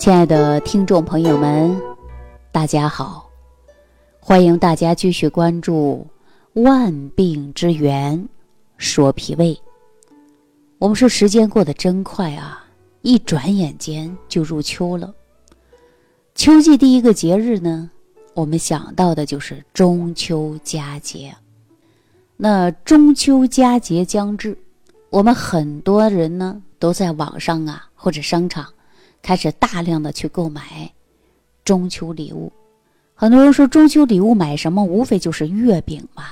亲爱的听众朋友们，大家好！欢迎大家继续关注《万病之源说脾胃》。我们说时间过得真快啊，一转眼间就入秋了。秋季第一个节日呢，我们想到的就是中秋佳节。那中秋佳节将至，我们很多人呢都在网上啊或者商场。开始大量的去购买中秋礼物，很多人说中秋礼物买什么？无非就是月饼嘛。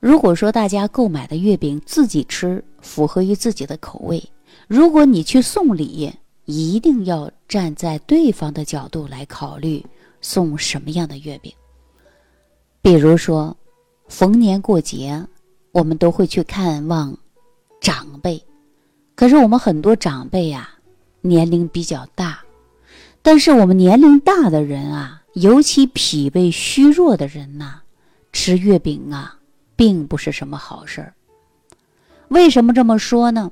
如果说大家购买的月饼自己吃符合于自己的口味，如果你去送礼，一定要站在对方的角度来考虑送什么样的月饼。比如说，逢年过节，我们都会去看望长辈，可是我们很多长辈呀。年龄比较大，但是我们年龄大的人啊，尤其脾胃虚弱的人呐，吃月饼啊，并不是什么好事儿。为什么这么说呢？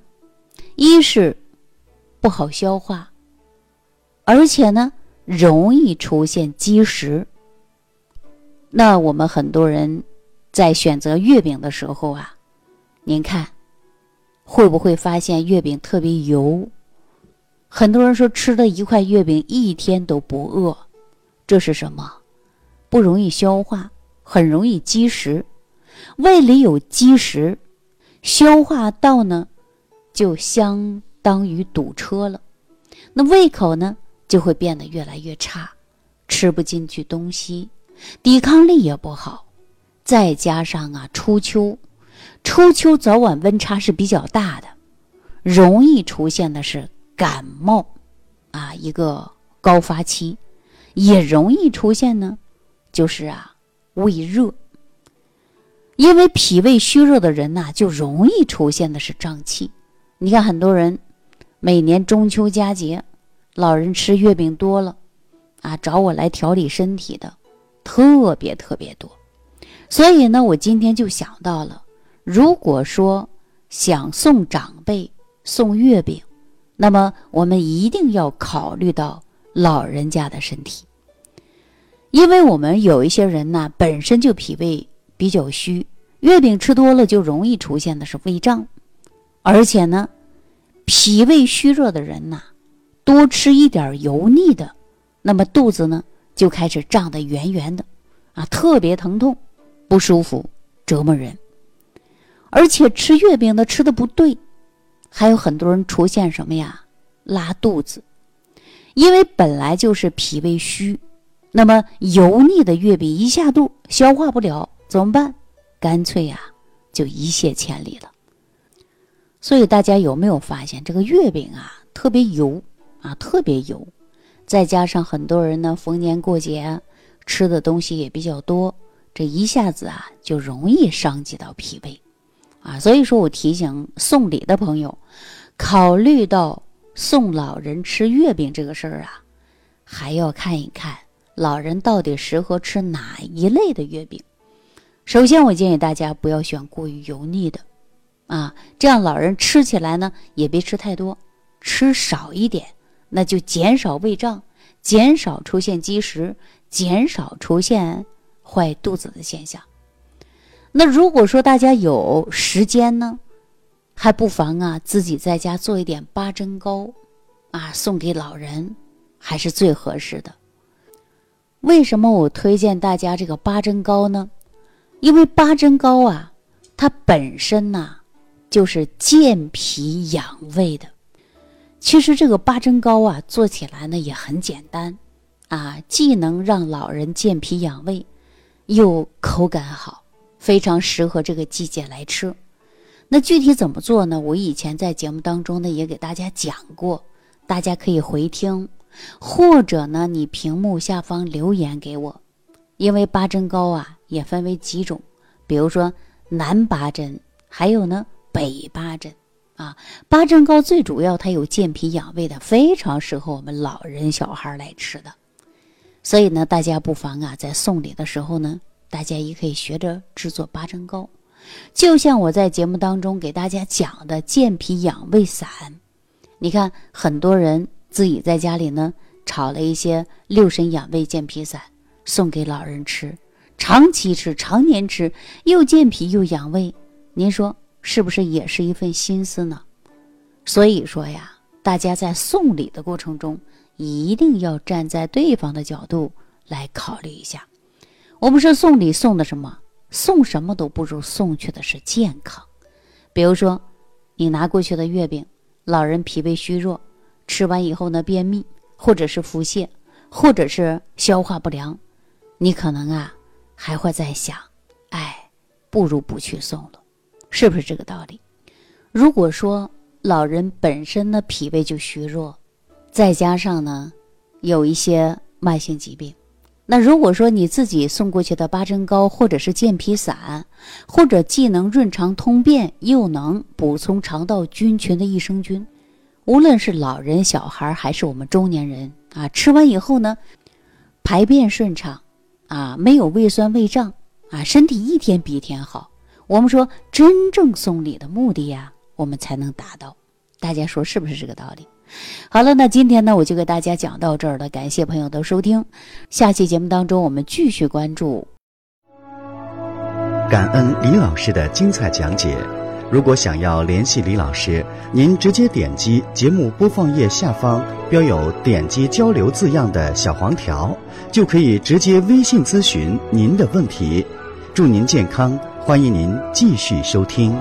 一是不好消化，而且呢，容易出现积食。那我们很多人在选择月饼的时候啊，您看会不会发现月饼特别油？很多人说吃了一块月饼一天都不饿，这是什么？不容易消化，很容易积食。胃里有积食，消化道呢就相当于堵车了，那胃口呢就会变得越来越差，吃不进去东西，抵抗力也不好。再加上啊，初秋，初秋早晚温差是比较大的，容易出现的是。感冒，啊，一个高发期，也容易出现呢，就是啊，胃热。因为脾胃虚弱的人呐，就容易出现的是胀气。你看很多人，每年中秋佳节，老人吃月饼多了，啊，找我来调理身体的，特别特别多。所以呢，我今天就想到了，如果说想送长辈送月饼。那么我们一定要考虑到老人家的身体，因为我们有一些人呢，本身就脾胃比较虚，月饼吃多了就容易出现的是胃胀，而且呢，脾胃虚弱的人呐，多吃一点油腻的，那么肚子呢就开始胀得圆圆的，啊，特别疼痛，不舒服，折磨人，而且吃月饼的吃的不对。还有很多人出现什么呀？拉肚子，因为本来就是脾胃虚，那么油腻的月饼一下肚，消化不了，怎么办？干脆呀，就一泻千里了。所以大家有没有发现，这个月饼啊，特别油啊，特别油，再加上很多人呢，逢年过节吃的东西也比较多，这一下子啊，就容易伤及到脾胃。啊，所以说我提醒送礼的朋友，考虑到送老人吃月饼这个事儿啊，还要看一看老人到底适合吃哪一类的月饼。首先，我建议大家不要选过于油腻的，啊，这样老人吃起来呢也别吃太多，吃少一点，那就减少胃胀，减少出现积食，减少出现坏肚子的现象。那如果说大家有时间呢，还不妨啊自己在家做一点八珍糕，啊送给老人，还是最合适的。为什么我推荐大家这个八珍糕呢？因为八珍糕啊，它本身呢就是健脾养胃的。其实这个八珍糕啊做起来呢也很简单，啊既能让老人健脾养胃，又口感好。非常适合这个季节来吃，那具体怎么做呢？我以前在节目当中呢也给大家讲过，大家可以回听，或者呢你屏幕下方留言给我。因为八珍糕啊也分为几种，比如说南八珍，还有呢北八珍啊。八珍糕最主要它有健脾养胃的，非常适合我们老人小孩来吃的。所以呢，大家不妨啊在送礼的时候呢。大家也可以学着制作八珍糕，就像我在节目当中给大家讲的健脾养胃散。你看，很多人自己在家里呢炒了一些六神养胃健脾散，送给老人吃，长期吃，常年吃，又健脾又养胃，您说是不是也是一份心思呢？所以说呀，大家在送礼的过程中，一定要站在对方的角度来考虑一下。我们说送礼送的什么？送什么都不如送去的是健康。比如说，你拿过去的月饼，老人脾胃虚弱。吃完以后呢，便秘，或者是腹泻，或者是消化不良，你可能啊还会在想，哎，不如不去送了，是不是这个道理？如果说老人本身呢脾胃就虚弱，再加上呢有一些慢性疾病，那如果说你自己送过去的八珍糕或者是健脾散，或者既能润肠通便，又能补充肠道菌群的益生菌。无论是老人、小孩，还是我们中年人啊，吃完以后呢，排便顺畅，啊，没有胃酸、胃胀，啊，身体一天比一天好。我们说，真正送礼的目的呀，我们才能达到。大家说是不是这个道理？好了，那今天呢，我就给大家讲到这儿了。感谢朋友的收听，下期节目当中我们继续关注。感恩李老师的精彩讲解。如果想要联系李老师，您直接点击节目播放页下方标有“点击交流”字样的小黄条，就可以直接微信咨询您的问题。祝您健康，欢迎您继续收听。